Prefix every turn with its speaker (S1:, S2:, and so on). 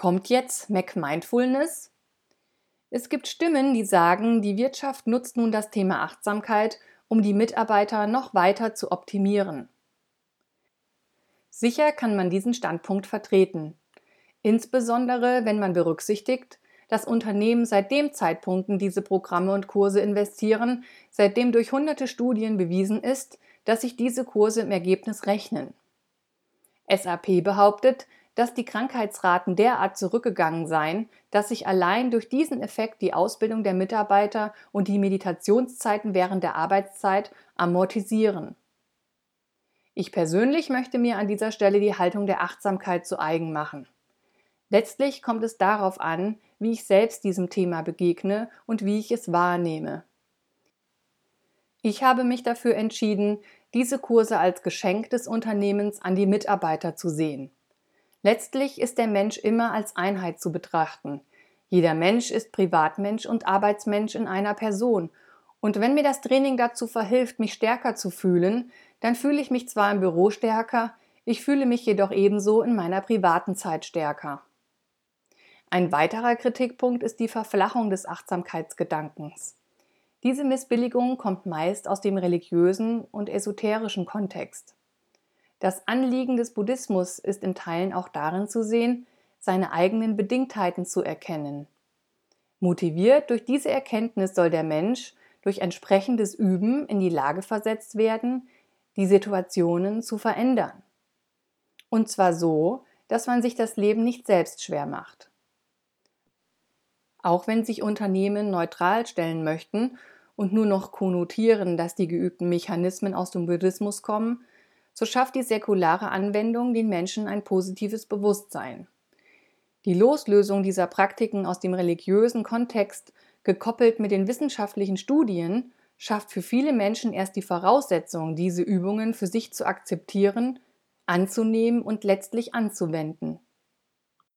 S1: Kommt jetzt Mac Mindfulness? Es gibt Stimmen, die sagen, die Wirtschaft nutzt nun das Thema Achtsamkeit, um die Mitarbeiter noch weiter zu optimieren. Sicher kann man diesen Standpunkt vertreten. Insbesondere, wenn man berücksichtigt, dass Unternehmen seit dem Zeitpunkt in diese Programme und Kurse investieren, seitdem durch hunderte Studien bewiesen ist, dass sich diese Kurse im Ergebnis rechnen. SAP behauptet, dass die Krankheitsraten derart zurückgegangen seien, dass sich allein durch diesen Effekt die Ausbildung der Mitarbeiter und die Meditationszeiten während der Arbeitszeit amortisieren. Ich persönlich möchte mir an dieser Stelle die Haltung der Achtsamkeit zu eigen machen. Letztlich kommt es darauf an, wie ich selbst diesem Thema begegne und wie ich es wahrnehme. Ich habe mich dafür entschieden, diese Kurse als Geschenk des Unternehmens an die Mitarbeiter zu sehen. Letztlich ist der Mensch immer als Einheit zu betrachten. Jeder Mensch ist Privatmensch und Arbeitsmensch in einer Person. Und wenn mir das Training dazu verhilft, mich stärker zu fühlen, dann fühle ich mich zwar im Büro stärker, ich fühle mich jedoch ebenso in meiner privaten Zeit stärker. Ein weiterer Kritikpunkt ist die Verflachung des Achtsamkeitsgedankens. Diese Missbilligung kommt meist aus dem religiösen und esoterischen Kontext. Das Anliegen des Buddhismus ist in Teilen auch darin zu sehen, seine eigenen Bedingtheiten zu erkennen. Motiviert durch diese Erkenntnis soll der Mensch durch entsprechendes Üben in die Lage versetzt werden, die Situationen zu verändern. Und zwar so, dass man sich das Leben nicht selbst schwer macht. Auch wenn sich Unternehmen neutral stellen möchten und nur noch konnotieren, dass die geübten Mechanismen aus dem Buddhismus kommen, so schafft die säkulare Anwendung den Menschen ein positives Bewusstsein. Die Loslösung dieser Praktiken aus dem religiösen Kontext, gekoppelt mit den wissenschaftlichen Studien, schafft für viele Menschen erst die Voraussetzung, diese Übungen für sich zu akzeptieren, anzunehmen und letztlich anzuwenden.